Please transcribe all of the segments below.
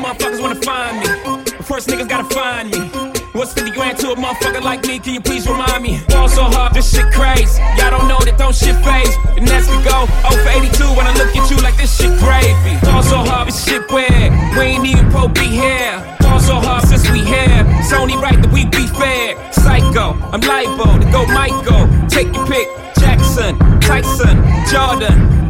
motherfuckers wanna find me. First niggas gotta find me. What's 50 grand to a motherfucker like me? Can you please remind me? Ball so hard, this shit crazy. Y'all don't know that don't shit phase. And that's we go 0 for 82 when I look at you like this shit gravy. Ball so hard, this shit weird. We ain't even pro be here. Ball so hard since we here. It's only right that we be fair. Psycho, I'm liable to go Michael. Take your pick. Jackson, Tyson, Jordan,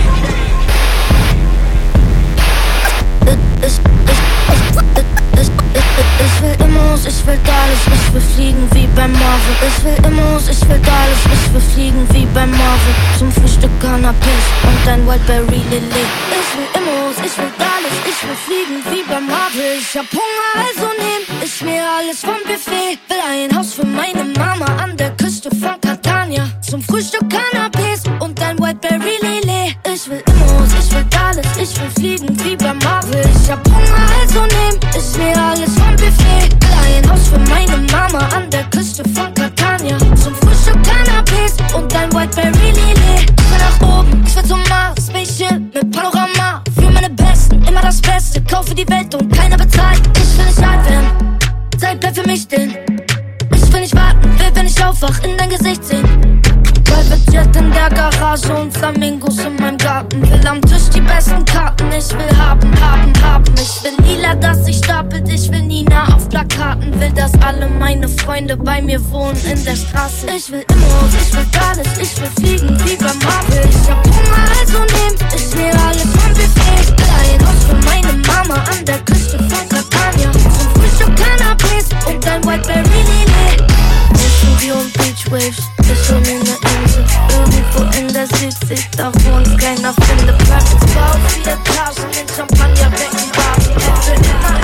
Ich will Immos, ich will alles, ich will fliegen wie beim Marvel. Ich will Immos, ich will alles, ich will fliegen wie beim Marvel. Zum Frühstück Cannabis und ein Whiteberry Lilly. Ich will Immos, ich will alles, ich will fliegen wie beim Marvel. Ich hab Hunger, also nehm ich mir alles vom Buffet. Will ein Haus für meine Mama an der Küste von Catania. Zum Frühstück Cannabis und ein Whiteberry Lilly. Ich will Immos, ich will alles, ich will fliegen wie beim Marvel. Ich hab Hunger, also nehm ich mir alles vom Buffet. Will ein Haus für meine Mama an der Küste von Catania. Zum Frühstück Cannabis und ein Whiteberry Lilly. Ich will nach oben, ich will zum Mars, Spaceship mit Panorama. Für meine Besten, immer das Beste. Kaufe die Welt und keiner bezahlt. Ich will nicht alt werden, Zeit bleibt für mich stehen. Ich will nicht warten, will, wenn ich aufwach, in dein Gesicht sehen. Private in der Garage und Flamingos in meinem Garten. Will am Tisch die besten Karten. Ich will haben, haben, haben. Ich will lila, dass sich stapelt. Ich will Nina auf Plakaten. Will, dass alle meine Freunde bei mir wohnen in der Straße. Ich will Immos, ich will alles. Ich will fliegen wie beim Marvel. Ich hab Hunger, also nehm ich mir alles vom Buffet. Will ein Haus für meine Mama an der Küste von Catania. Cannabis und ein Whiteberry Lilly. Studio und Beach Waves, ist schon in in der Südsee, da wo uns keiner findet. Private Bau, viele Etagen in Champagnerbecken baden. Ich will immer alles gratis,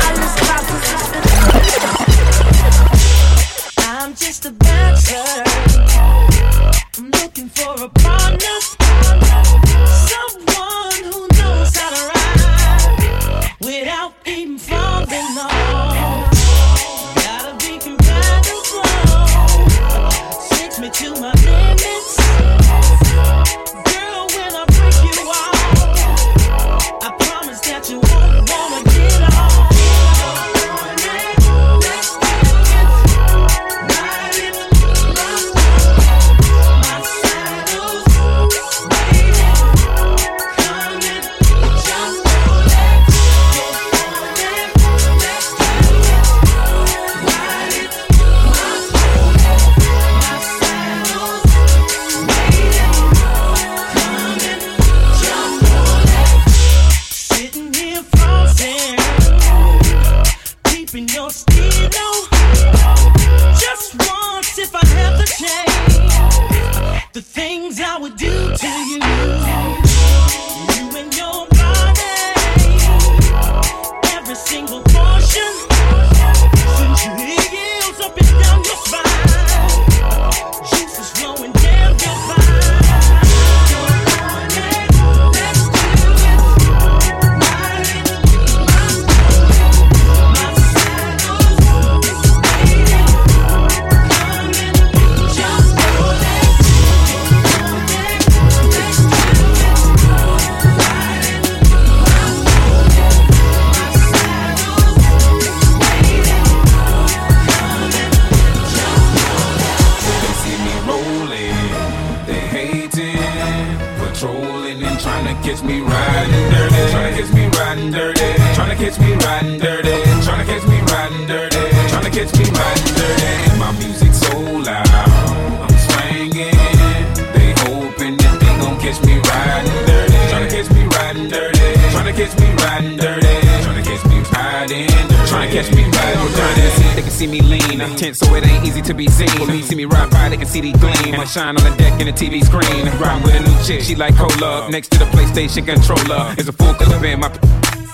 shine on the deck in the TV screen. Ride with a new chick, she like cola. Next to the PlayStation controller is a full clip in my.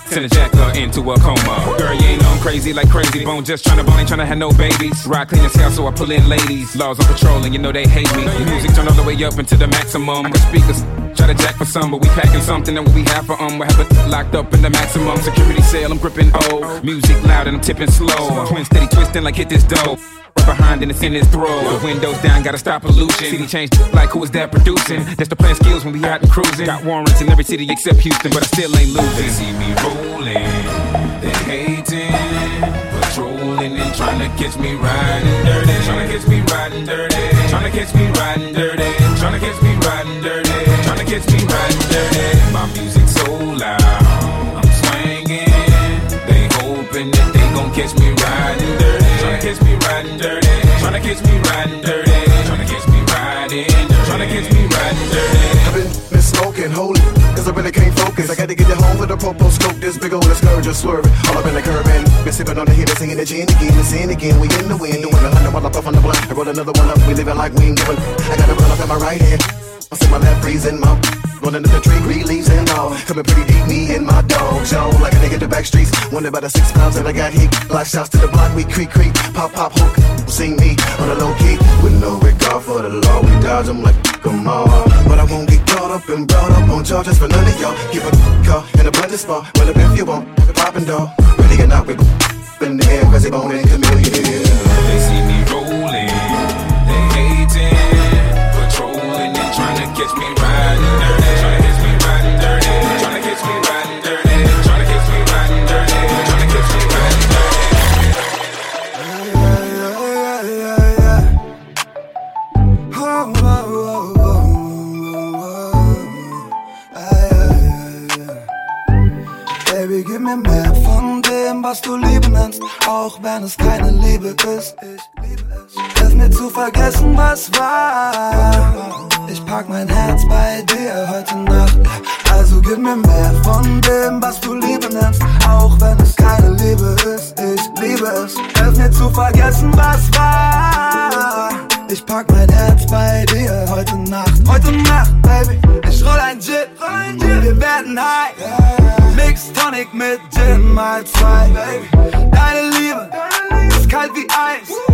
Send a jacker into a coma. Girl, you ain't on crazy like Krayzie Bone. Just tryna bone, ain't tryna have no babies. Ride clean as hell, so I pull in ladies. Laws on patrol, and you know they hate me. Music turn all the way up into the maximum. The speakers try to jack for some, but we packing something and what we have for um. We have it locked up in the maximum security cell. I'm gripping O. Music loud and I'm tipping slow. Twin steady twisting like hit this dough. Right behind and it's in his throat. The windows down, gotta stop pollution. City changed like who is that producing? That's the plan skills when we out and cruising. Got warrants in every city except Houston, but I still ain't losing. They see me rolling, they hating, to catch me riding dirty. Trying to catch me riding dirty. Trying to catch me riding dirty. Trying to catch me riding dirty. Trying to catch me riding dirty. My music so loud, I'm swinging. They hoping that they gon' catch me riding dirty. Tryna catch me riding dirty. Tryna catch me riding dirty. Tryna catch me riding. Tryna catch me riding dirty. Smoking, holy, cause I really can't focus. I gotta get it home with a popo scope. This big old scourge just swerving. All up in the curb and been sipping on the heat and singing the gin again and sin again. We in the wind, doing a hundred while I puff on the blunt. I roll another one up, we living like we ain't giving. I got a run up in my right hand. I see my left freezing my Rolling up the tree, green leaves and all. Coming pretty deep, me and my dog. Yo, like a nigga the back streets. Wonder about the six pounds that I got heat. Life shots to the block, we creep, creep. Pop, pop, hook. Sing me on a low key. With no regard for the law, we dodge them like come on. But I won't get caught up and brought up on charges for none of y'all. Give a car in a blended spot. Well, if you want, poppin' dog. Really or not, we in the air, cause they bone and Chamillionaire. They see me they hating, patrolling and trying catch me riding mir mehr von dem, was du Liebe nennst, auch wenn es keine Liebe ist. Ich liebe es. Hilf mir zu vergessen, was war. Ich pack mein Herz bei dir heute Nacht. Also gib mir mehr von dem, was du Liebe nennst, auch wenn es keine Liebe ist. Ich liebe es. Hilf mir zu vergessen, was war. Ich pack mein Herz bei dir heute Nacht. Heute Nacht, Baby. Ich roll ein Gin. Wir werden high. Mix Tonic mit Gin mal zwei. Deine Liebe ist kalt wie Eis.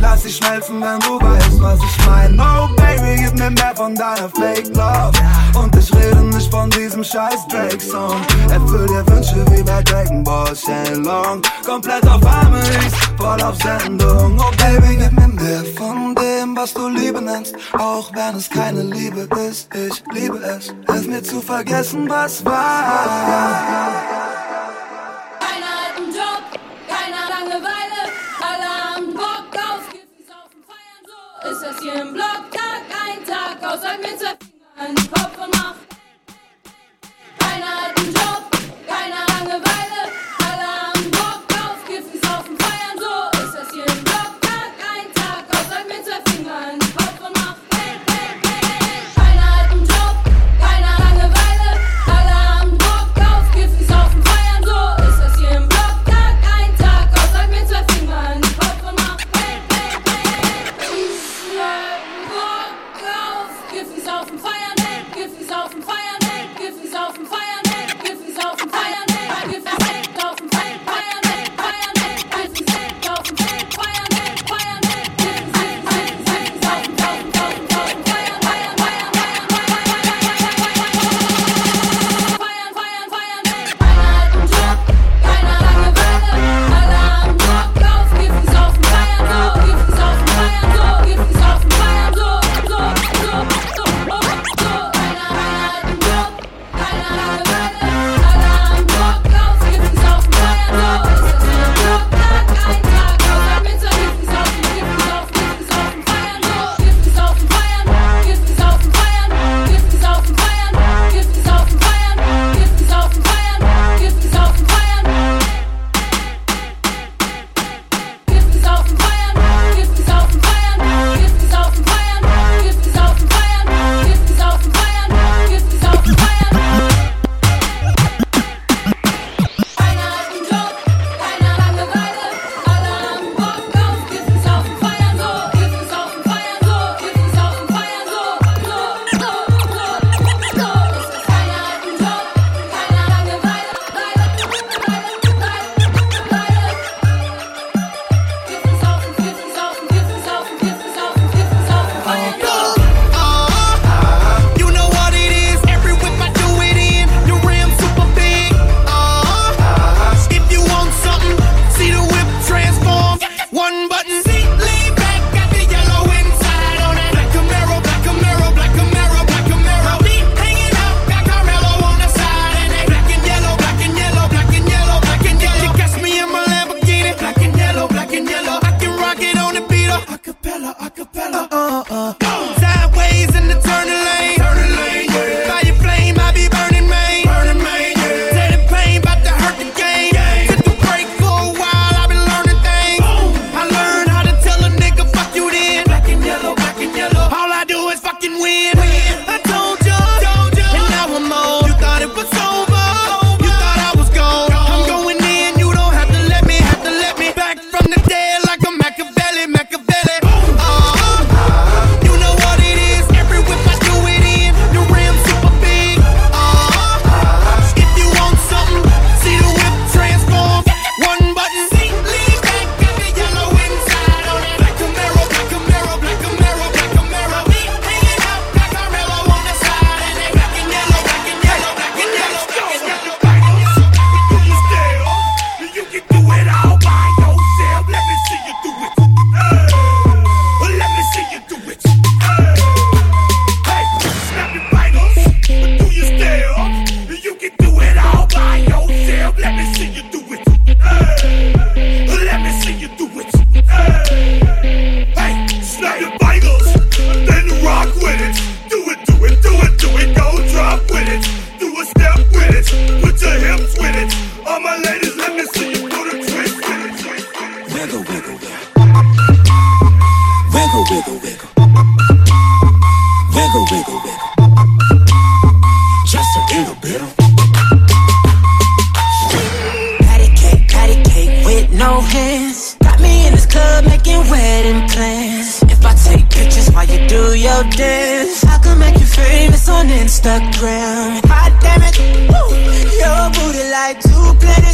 Lass dich schmelzen, wenn du weißt, was ich mein. Oh, Baby, gib mir mehr von deiner Fake Love. Und ich rede nicht von diesem scheiß Drake-Song. Erfüll dir Wünsche wie bei Dragon Ball Shenlong. Komplett auf Harmonies, voll auf Sendung. Oh, Baby, gib mir mehr von dem, was du Liebe nennst. Auch wenn es keine Liebe ist, ich liebe es. Hilf mir zu vergessen, was war. Im Block. Tag ein Tag aus, sag mir zwei Finger in den Kopf und mach. Keiner hat einen Job, keiner Langeweile.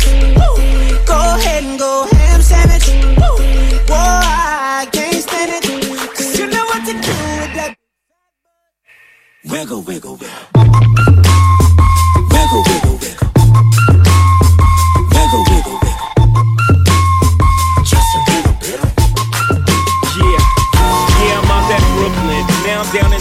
Two planets. Woo. Go ahead and go ham sandwich. Woo. Whoa, I can't stand it. Cause you know what to do with that. Wiggle, wiggle, wiggle. Wiggle, wiggle, wiggle. Wiggle, wiggle, wiggle. Just a little bit. Yeah, yeah, I'm out at Brooklyn. Now I'm down in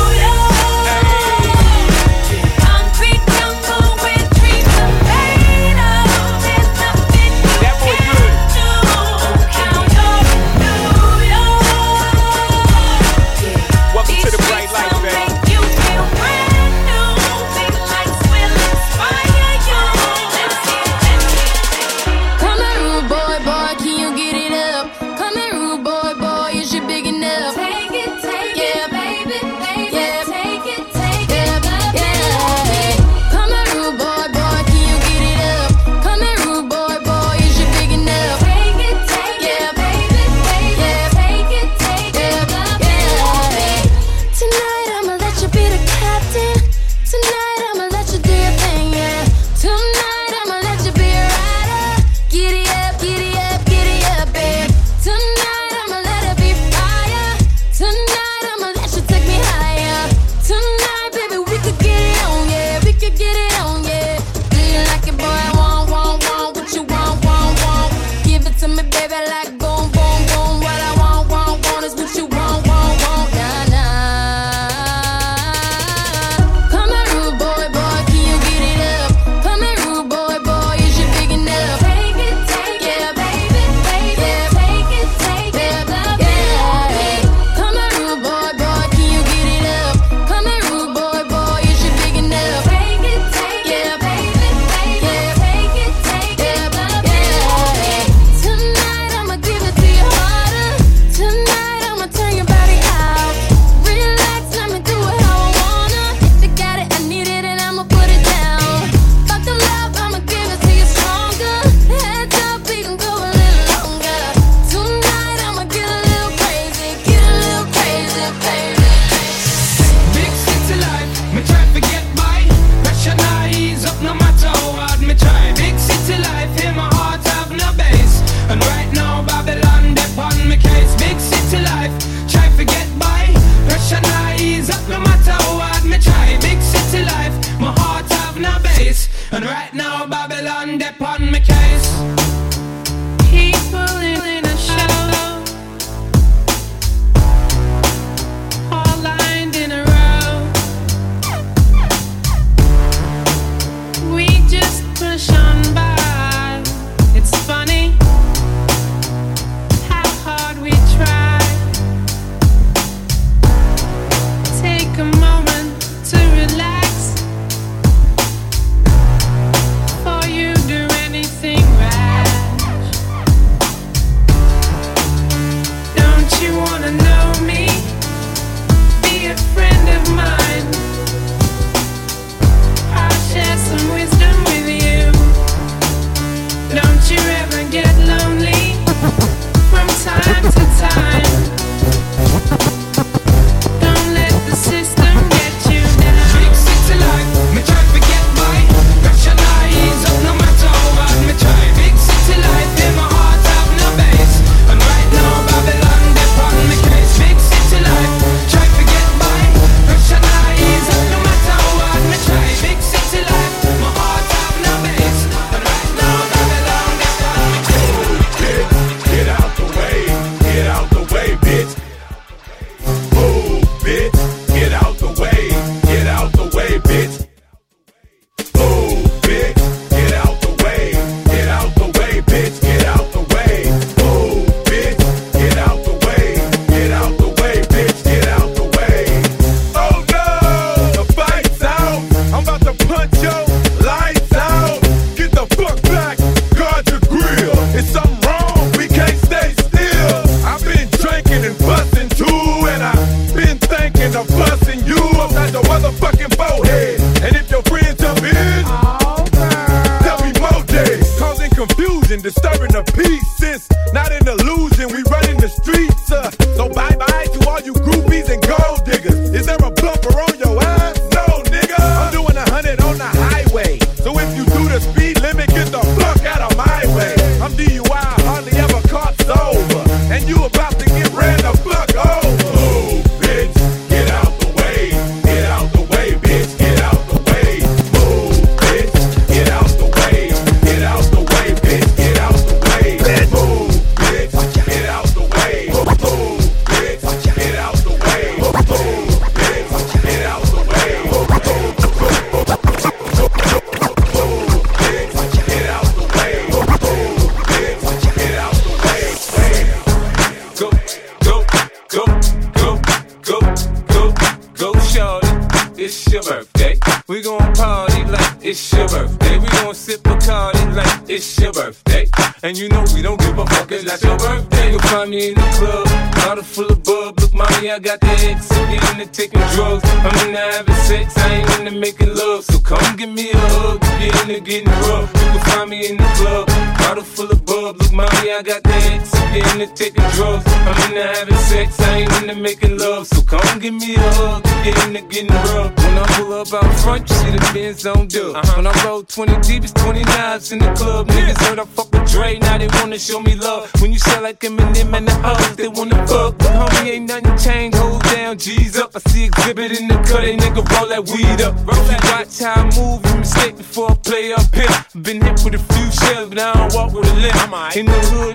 deep, it's 29s in the club. Niggas heard I fuck with Dre, now they wanna show me love. When you sell like Eminem and the Uggs, they wanna fuck. But homie, ain't nothing changed. Hold down, G's up. I see Xzibit in the cut, they nigga roll that weed up. Roll that watch how I move, and mistake before I play up here. Been hit with a few shells, but I don't walk with a limp. In the hood,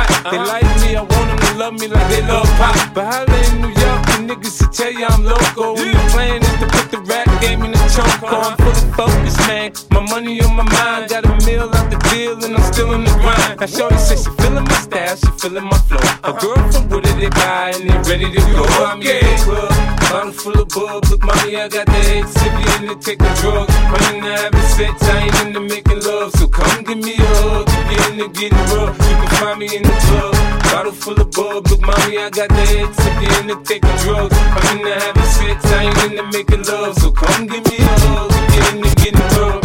hot. They uh-huh. like me, I want them to love me like they love pop. But holla in New York, the niggas to tell you I'm loco. And the plan is to put the rap game in the choke. I'm fully focused, man. My money on my mind, got a meal out the deal, and I'm still in the grind. Now, Shorty says she feeling my style, she feeling my flow. A girl from Wooded, they buy, and they ready to go. I'm in the club, bottle full of bub. Look, mommy, I got the X, if you into taking drugs. I'm into having sex, I ain't into making love. So come give me a hug, you into getting rough. You can find me in the club, bottle full of bub. Look, mommy, I got the X, if you into taking drugs. I'm into having sex, I ain't into making love. So come give me a hug, you into getting rough.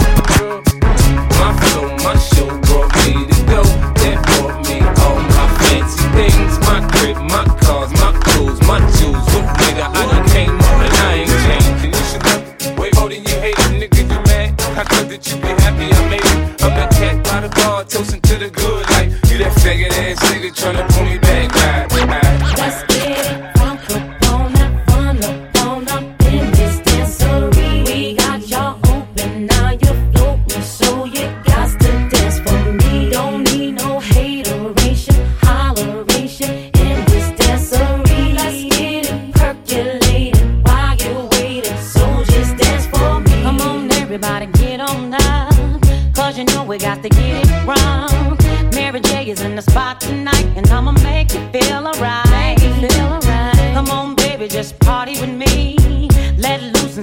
My flow, my show brought me to go. That brought me all my fancy things. My crib, my cars, my clothes, my jewels. By the bar, toasting to the good life. You that faggot ass nigga tryna pull me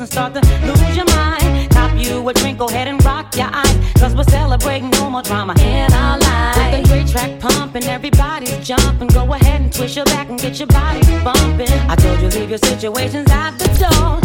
And start to lose your mind. Top you a drink, go ahead and rock your eyes, cause we're celebrating no more drama in our lives. With the great track pumping, everybody's jumping. Go ahead and twist your back and get your body bumping. I told you leave your situations at the door,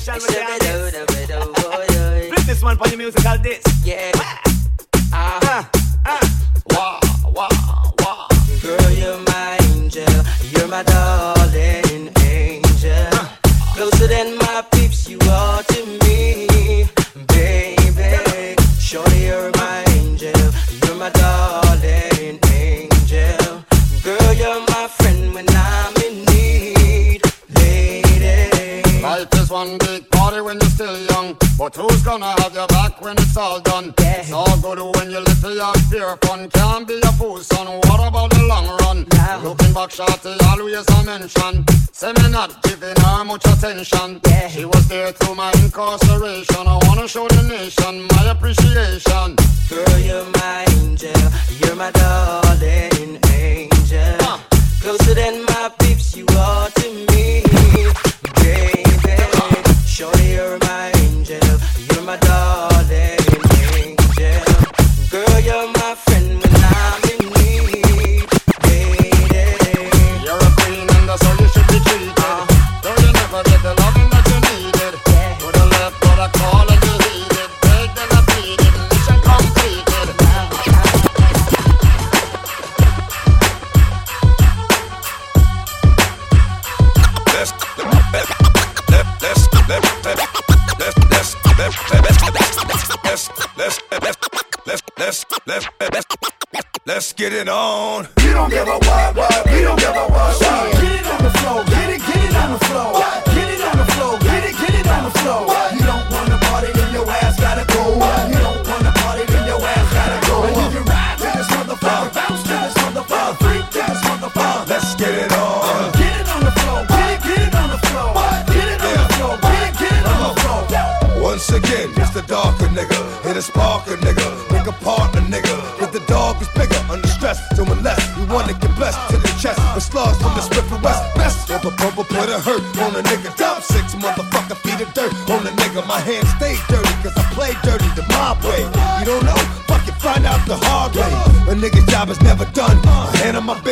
special with the this one for your musical disc.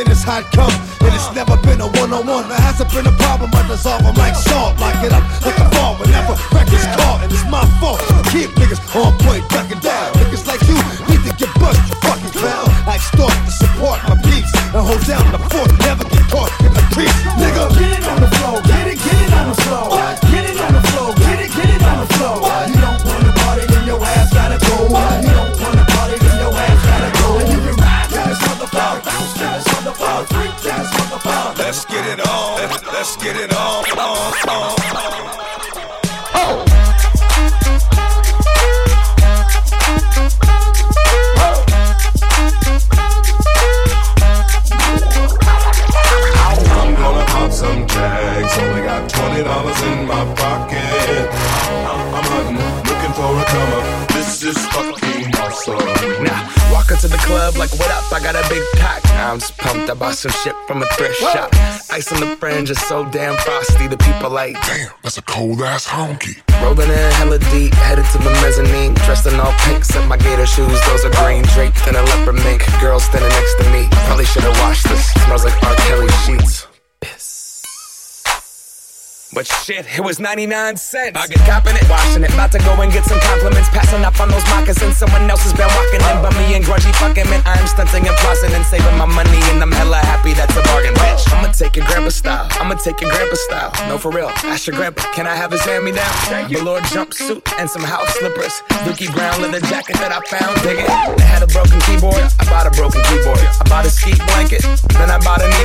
business, hot come. And it's never been a one on one. There hasn't been a problem. I dissolve them like salt, lock it up. bought some shit from a thrift Whoa. shop. Ice on the fringe is so damn frosty. The people like, damn, that's a cold ass honky. Rolling in hella deep, headed to the mezzanine. Dressed in all pink, set my gator shoes. Those are green Drake in a leopard mink. Girl standing next to me. Probably should have washed this. Smells like R. Kelly sheets. Piss. But shit, it was 99 cents. I get copping it, washing it. About to go and get some compliments. Passing up on those moccasins. Someone else has been walking in. But me and grungy fucking man, I am stunting and flossing and saving my money. And I'm hella happy that's a bargain, bitch. I'ma take your grandpa style. I'ma take your grandpa style. No, for real. Ask your grandpa, can I have his hand me down? Thank lord, jumpsuit and some house slippers. Dookie brown leather jacket that I found. Dig it. I had a broken keyboard. I bought a broken keyboard. I bought a ski blanket. Then I bought a knee.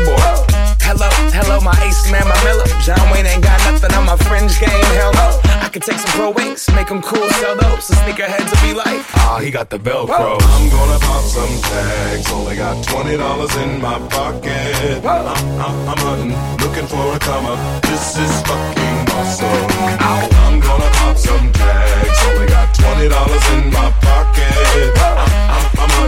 Hello, hello, my ace man, my Miller. John Wayne ain't got nothing on my fringe game. Hell no. I could take some pro wings, make them cool, sell those. So sneakerheads will be like, ah, he got the Velcro. I'm gonna pop some tags. Only got twenty dollars in my pocket. I'm, I'm, I'm hunting, looking for a come up. This is fucking awesome. I'm gonna pop some tags. Only got twenty dollars in my pocket.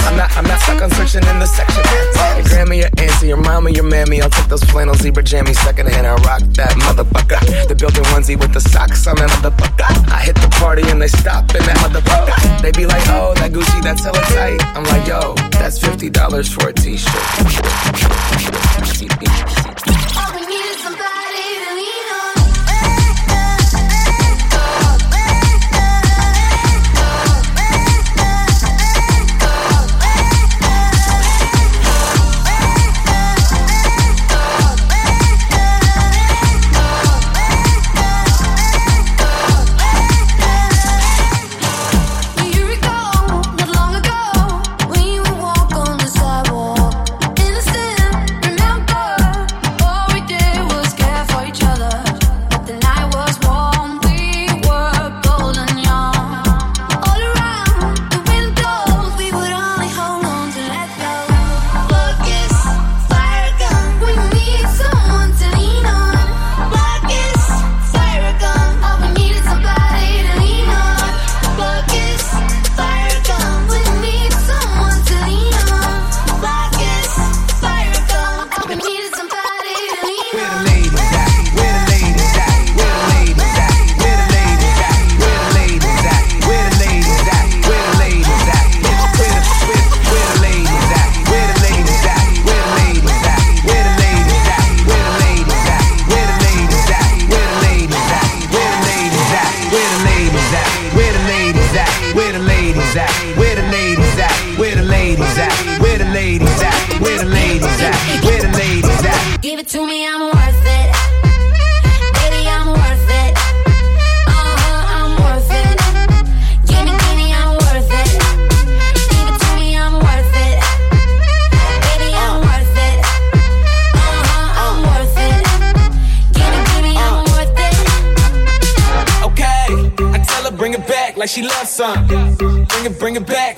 I'm not, I'm not stuck on searching in the section. Your grandma, your auntie, your mama, your mammy. I'll take those flannel zebra jammies second hand and rock that motherfucker. The built-in onesie with the socks on that motherfucker. I hit the party and they stop in that motherfucker. They be like, oh, that Gucci, that's hella tight. I'm like, yo, that's fifty dollars for a t-shirt.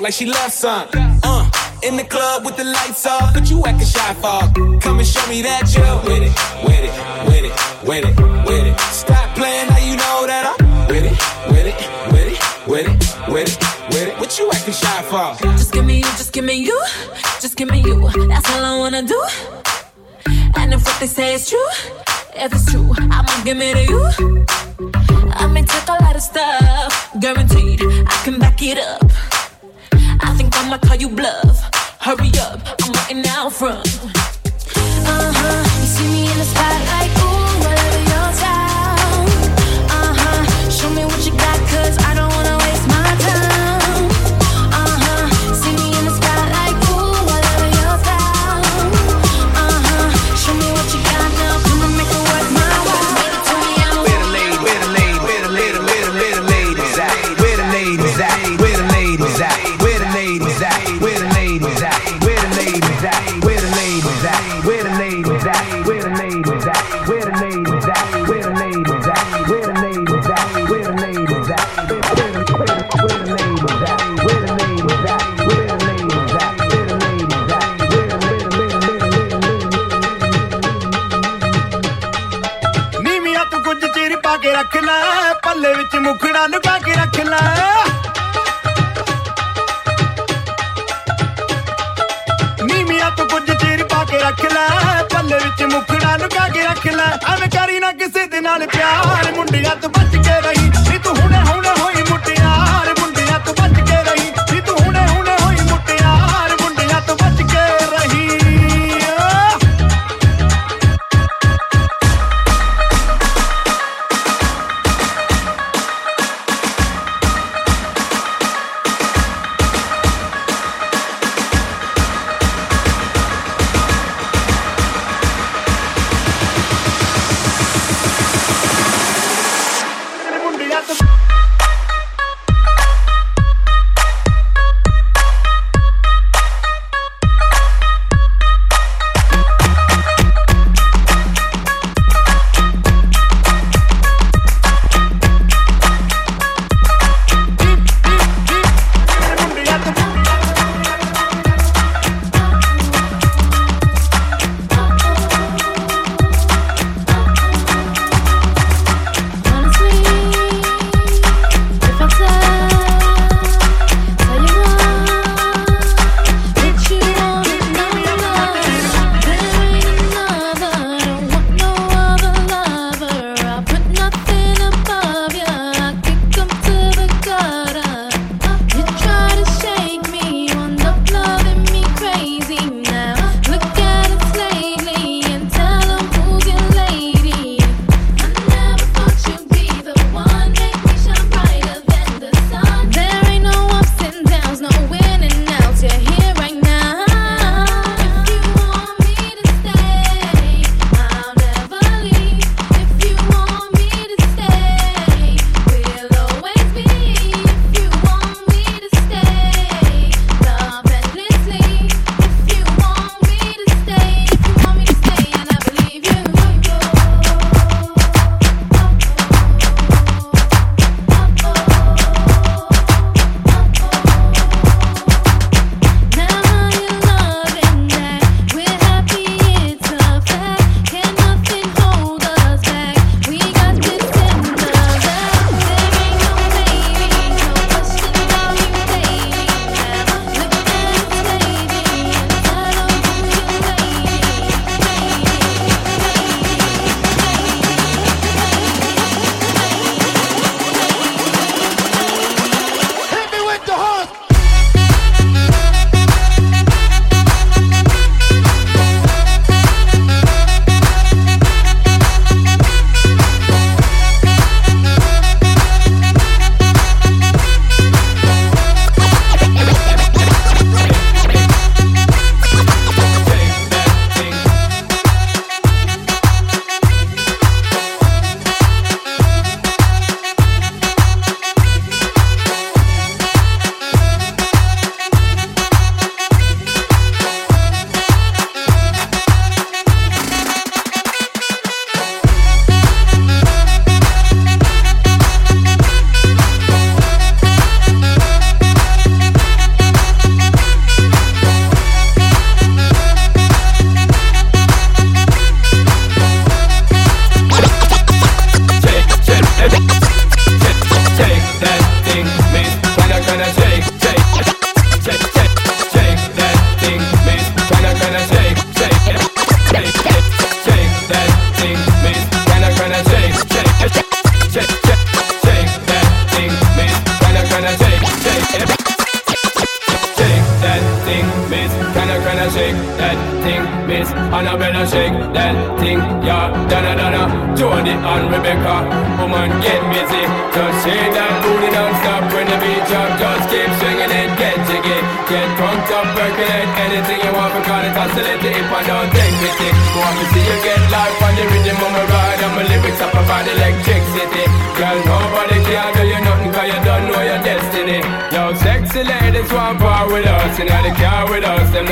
Like she loves some.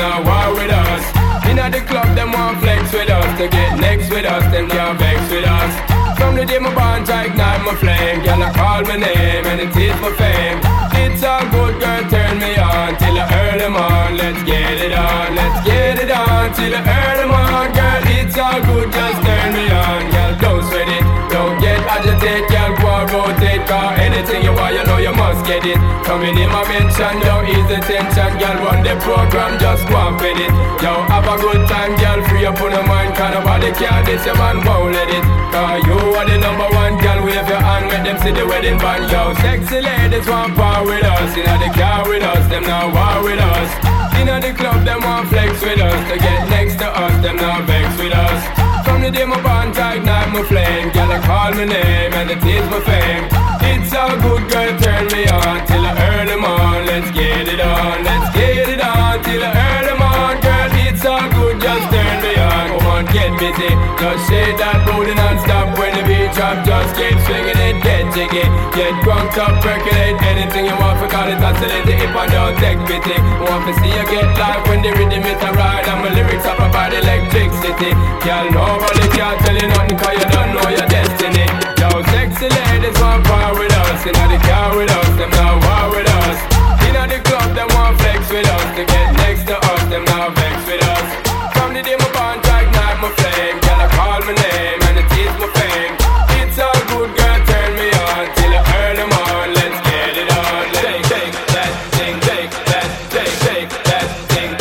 Them not war with us. In the club, them want flex with us, to get next with us, them can't vex with us. From the day my bond, I ignite my flame, girl, I call my name and it is my fame. It's all good, girl, turn me on till I earn on. Let's get it on, let's get it on till I earn on, girl. It's all good, just turn me on, get it. Coming in my mention, yo, ease the tension, girl. Run the program, just go and it. Yo, have a good time, girl. Free up on your mind, cause nobody can this, your man won't let it. Cause you are the number one, girl. Wave your hand, make them see the wedding band, yo. Sexy ladies want power with us, in the car with us, them now war with us. In the club, them want flex with us, to get next to us, them now vex with us. From the day my bond, ignite my flame, girl. I call my name and it is my fame. It's all good, girl. Turn me on till I earn them on. Let's get it on, let's get it on till I earn get busy, just shake that booty non-stop when the beat drop. Just keep swinging it, get jiggy, get drunk up, percolate anything you want. For call it oscillate if I don't take pity. Want to see you get live when the rhythm is a ride and my lyrics up about electricity. Girl, nobody can tell you nothing 'cause you don't know your destiny. Yo, sexy ladies want power with us, in the car with us, them now war with us. In the club, them want flex with us, to get next to us, them now vex with us. From the day my flame, girl, I call my name and it is my fame. It's all good, girl, turn me on till I earn them on. Let's get it on. Let's take that thing, take that, take, take that thing.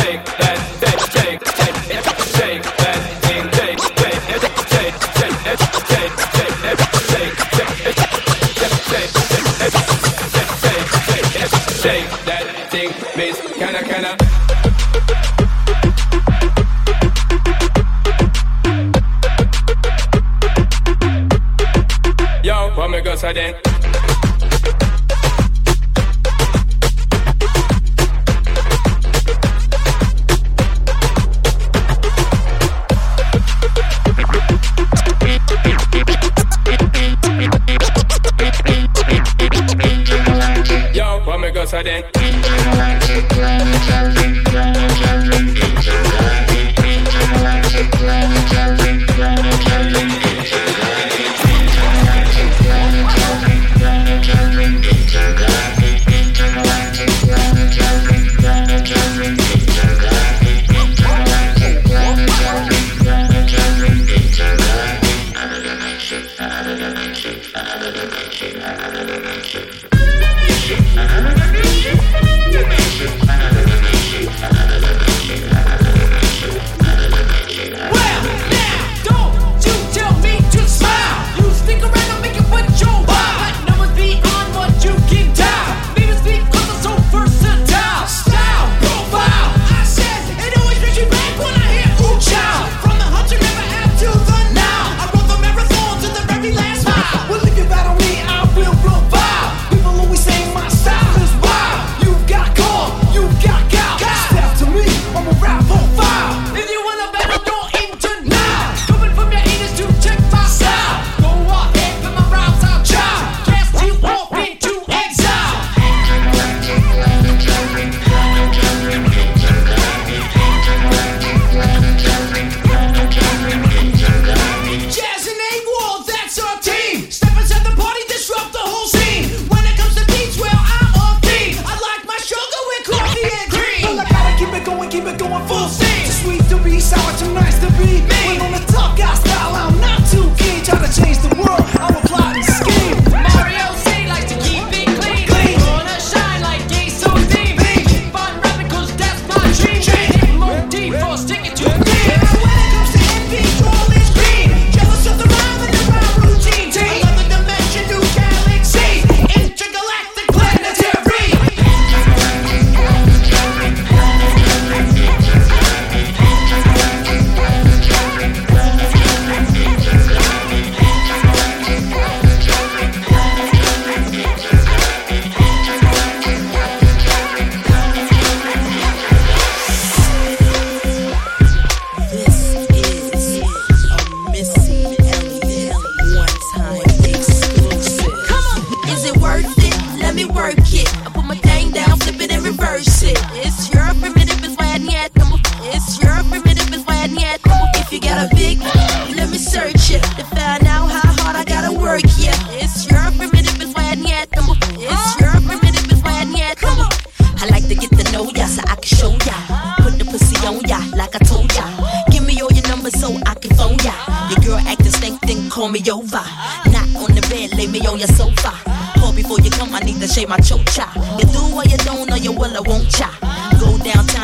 Take that, take, take, take, take that thing, take, take, take, take, take, take, take, take, take that thing, miss, kinda, kinda. Yo, Saturday.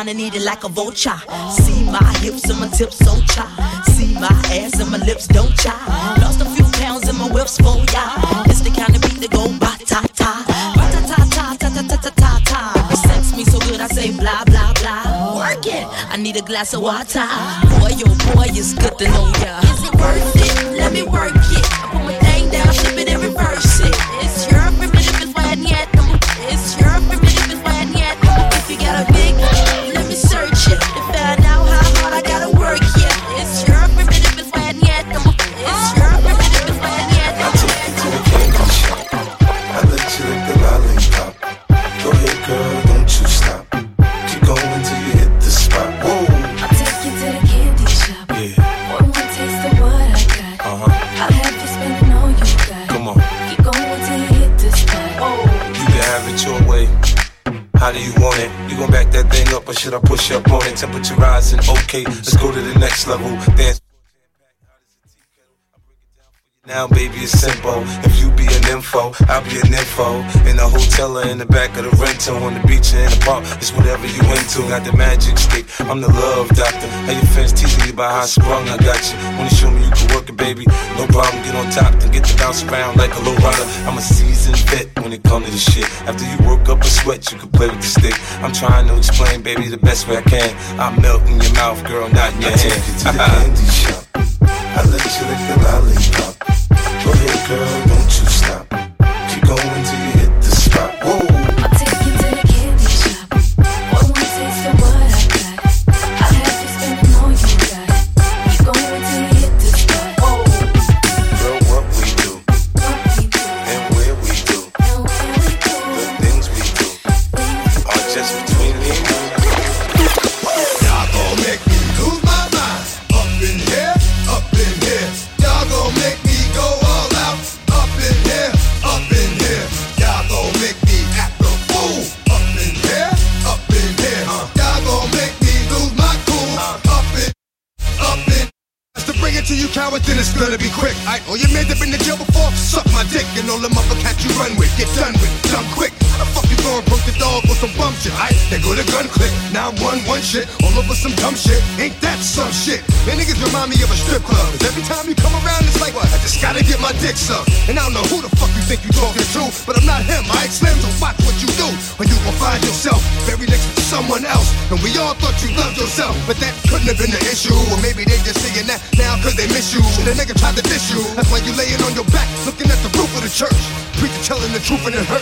And eat it like a vulture. See my hips and my tips so cha. See my ass and my lips don't cha. Lost a few pounds in my whips for ya. It's the kind of beat that go ba ta ta. Ba ta ta ta ta ta ta ta ta ta. Sex me so good I say blah blah blah. Work it. I need a glass of water. Boy, oh boy, it's good to know ya. Is it worth it? Let me work it. I put my thing down, flip it and reverse it. It's should I push up on it? Temperature rising, okay, let's go to the next level. Dance. Now, baby, it's simple. If you be an info, I'll be an info. In a hotel or in the back of the rental, on the beach or in the park, it's whatever you into. Got the magic stick, I'm the love doctor. Hey, your fans teasing you about how sprung, I got you. Wanna show me you can work it, baby? No problem, get on top, then get the bounce around like a low rider. I'm a seasoned vet when it comes to this shit. After you work up a sweat, you can play with the stick. I'm trying to explain, baby, the best way I can. I melt in your mouth, girl, not in your I take you to the candy shop. I let you lick the lollipop. Go ahead, girl, don't you stop. Keep going till And I don't know who the fuck you think you talking to, but I'm not him. I slim, so watch what you do, or you gon' find yourself buried next to someone else. And we all thought you loved yourself, but that couldn't have been the issue. Or maybe they just saying that now cause they miss you. And the nigga tried to diss you. That's why you laying on your back, looking at the roof of the church. Preacher telling the truth and it hurts.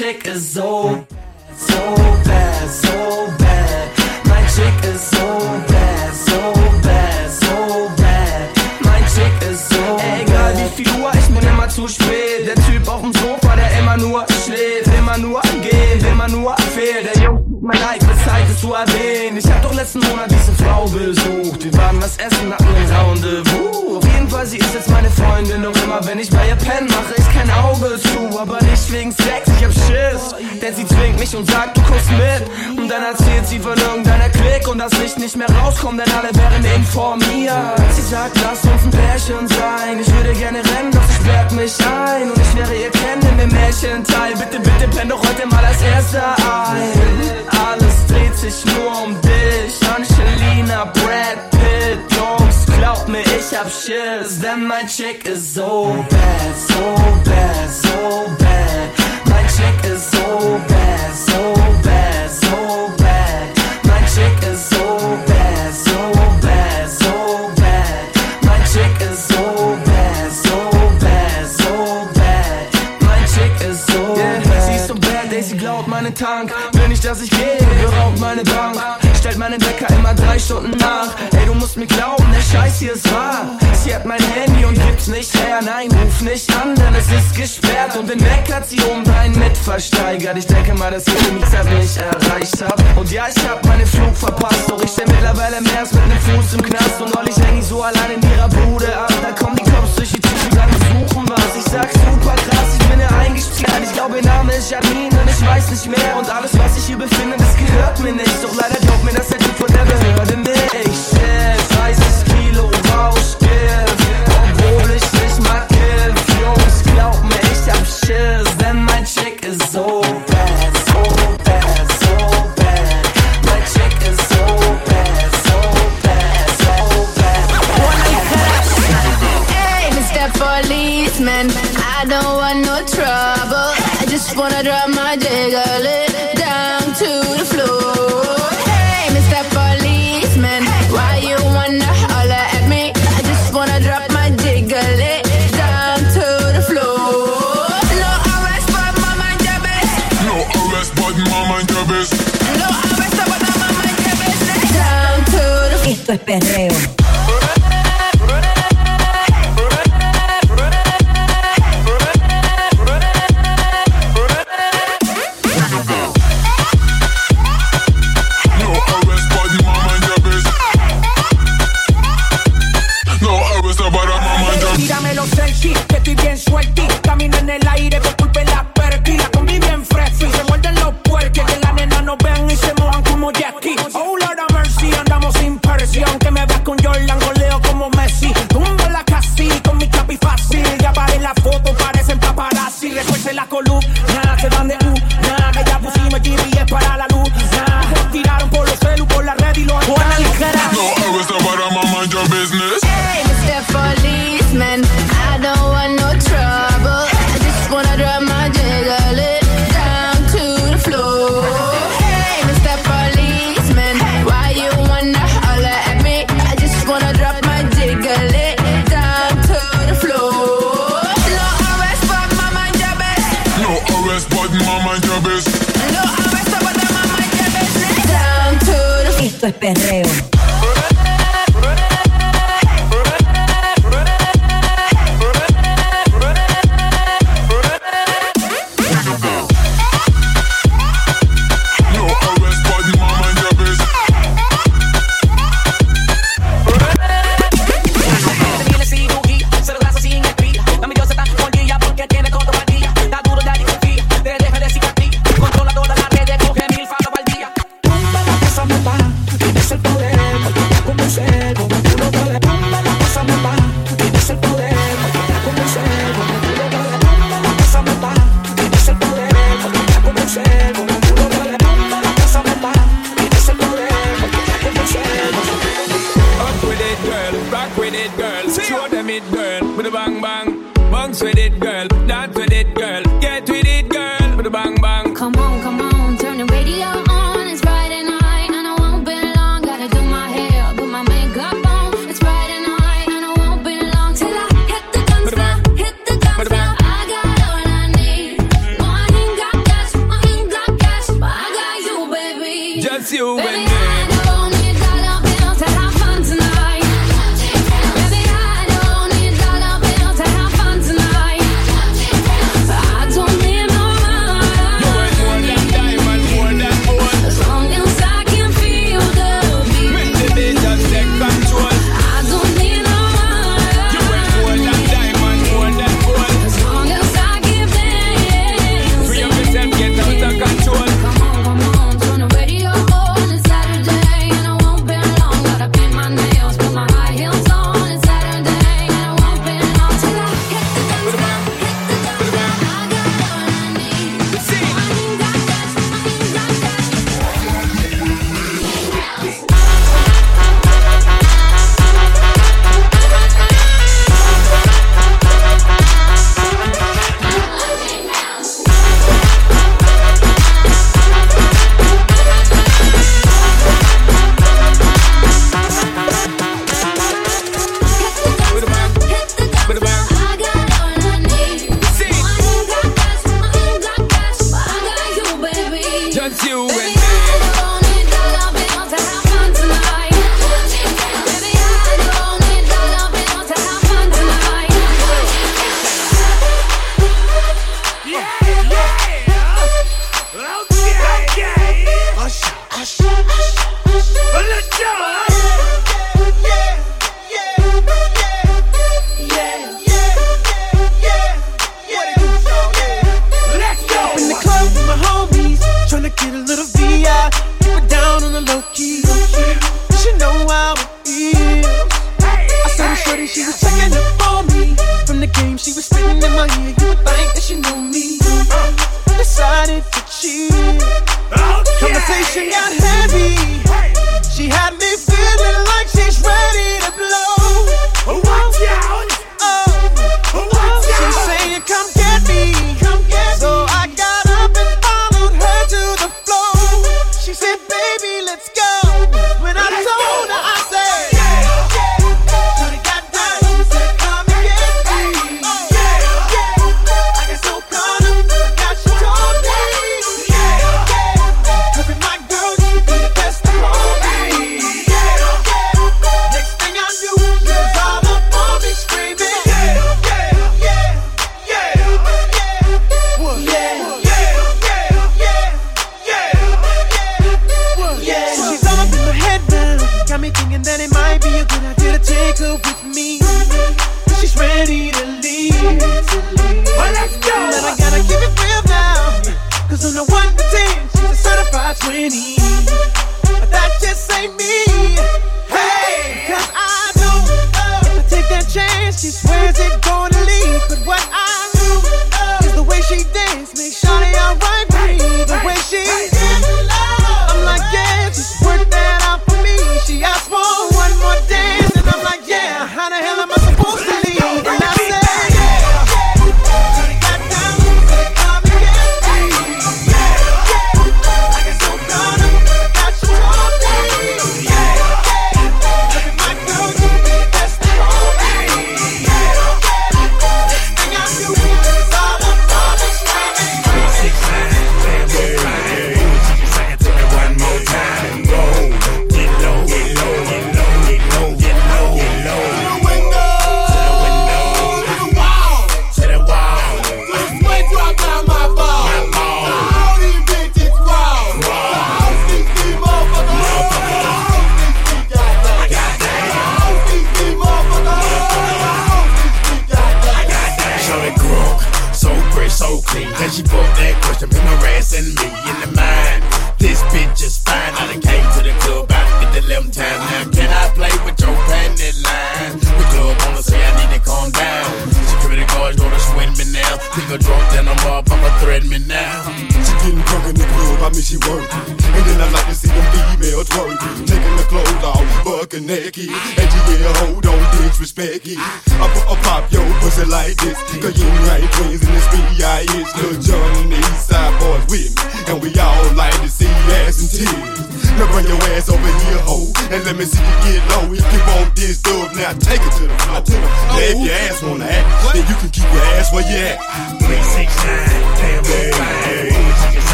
chick is over. dich und sagt, du kommst mit. Und dann erzählt sie von irgendeiner Klick und das Licht nicht mehr rauskommt, denn alle wären informiert. Sie sagt, lass uns ein Pärchen sein. Ich würde gerne rennen, doch ich werd mich ein. Und ich wäre ihr Kennen in dem Märchenteil. Bitte, bitte, penn doch heute mal als Erster ein. Alles dreht sich nur um dich. Angelina, Brad Pitt, Jungs, glaub mir, ich hab Schiss, denn mein Chick ist so bad, so bad, so bad. Tank. Will nicht, dass ich gehe, geraubt meine Bank. Stellt meinen Wecker immer drei Stunden nach. Ey, du musst mir glauben, der Scheiß hier ist wahr. Sie hat mein Handy und gibt's nicht her. Nein, ruf nicht an, denn es ist gesperrt. Und den Mac hat sie obendrein mitversteigert. Ich denke mal, dass ich den Zeit nicht erreicht hab. Und ja, ich hab meinen Flug verpasst. Doch ich steh mittlerweile mehr als mit nem Fuß im Knast. Und neulich häng ich so allein in ihrer Bude ab. Da kommen die Cops durch die Tür und sagen, suchen was. Ich sag super krass, ich bin ja eingesperrt. Ich glaube, ihr Name ist Janine weiß nicht mehr und alles, was ich hier befinde, das gehört mir nicht. Doch leider glaubt mir, dass der Typ von der Welt es perreo.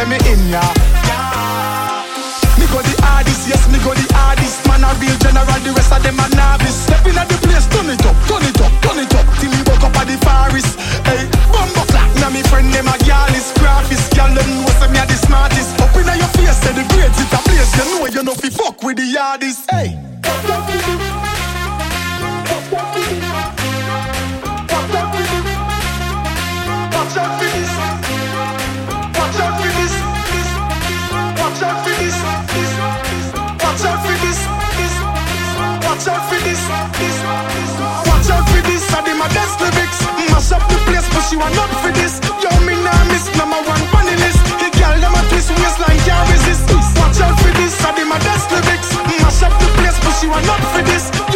Say me in ya. Me go the hardest, yes, me go the hardest. Man a real general, the rest of them a novice. Step in at the place, turn it up, turn it up, turn it up. Till me woke up at the forest. Hey, bumbo clap, now me friend them a girl is graphist. Girl, them know say me a the smartest. Up inna your face, say the grades it a place. You know you know fi fuck with the hardest. Hey. Watch out for this. Watch out for this. I dem a dance lyrics. Mash up the place, but you are not for this. Yo, me nah miss number one funny list. The girl dem a twist waistline can't resist. Watch out for this. I dem a dance lyrics. Mash up the place, but you are not for this.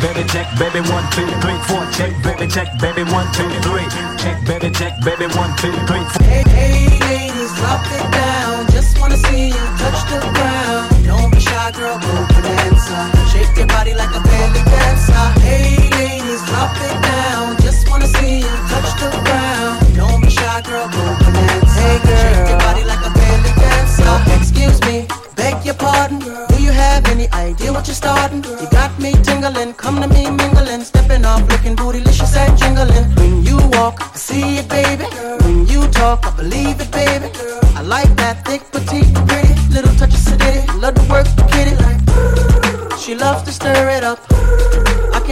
Baby, check, baby, one, two, three, four, check, baby, check, baby, one, two, three. Check, baby, check, baby, one, two, three, four. Hey, hey, ladies, drop it down. Just wanna see you touch the ground. Don't be shy, girl, go bananza. Shake your body like a belly dancer. Hey, ladies, drop it down. Just wanna see you touch the ground. Don't be shy, girl, go bananza. Hey, girl, shake your body like a belly dancer. Excuse me, beg your pardon. Do you have any idea what you're starting? You me tingling, come to me mingling, stepping off, looking bootylicious and jingling. When you walk, I see it, baby. When you talk, I believe it, baby. I like that thick, petite, pretty, little touch of sedity. Love to work the kitty like. She loves to stir it up.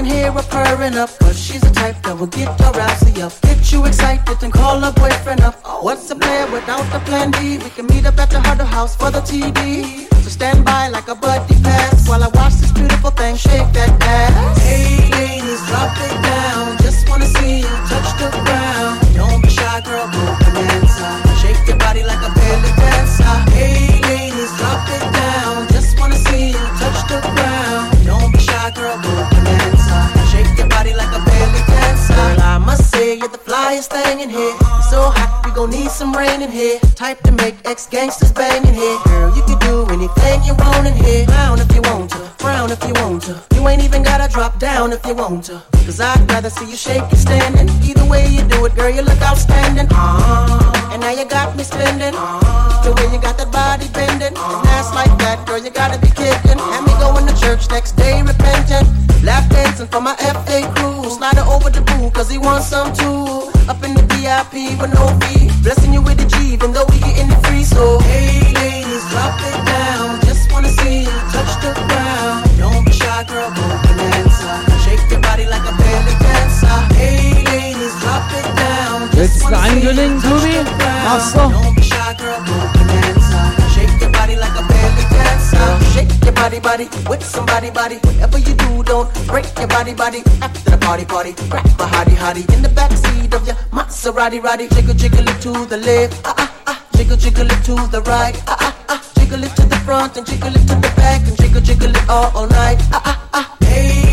Can hear her purring up, cause she's the type that will get her rousey up. Get you excited and call her boyfriend up. Oh, what's the plan without the plan B? We can meet up at the Huddle House for the TD. So stand by like a buddy pass while I watch this beautiful thing shake that ass. Hey ladies, drop it down. Flyest thing in here. So hot, we gon' need some rain in here. Type to make ex gangsters bang in here. Girl, you can do anything you want in here. Frown if you want to, frown if you want to. You ain't even gotta drop down if you want to. Cause I'd rather see you shake it standing. Either way you do it, girl, you look outstanding. Uh, and now you got me spending. The way you got that body bending. And ass like that, girl, you gotta be kidding. Had me going to church next day repentant. Lap dancing for my FA crew. Slide over the pool, cause he wants some too. The VIP no fee. Blessing you with a G, even though we getting it free. So, hey ladies, drop it down. Just wanna see you touch the ground. Don't be shy, girl, go bananza. Shake your body like a belly dancer. Hey ladies, drop it down. Willst du es ankündigen, Tobi? Machst du? Don't be shy, girl, go body, body with somebody, body. Whatever you do, don't break your body, body. After the party, party, grab a hottie, hottie in the backseat of your Maserati, roddy. Jiggle, jiggle it to the left, ah ah ah. Jiggle, jiggle it to the right, ah ah ah. Jiggle it to the front and jiggle it to the back and jiggle, jiggle it all, all night, ah ah ah. Hey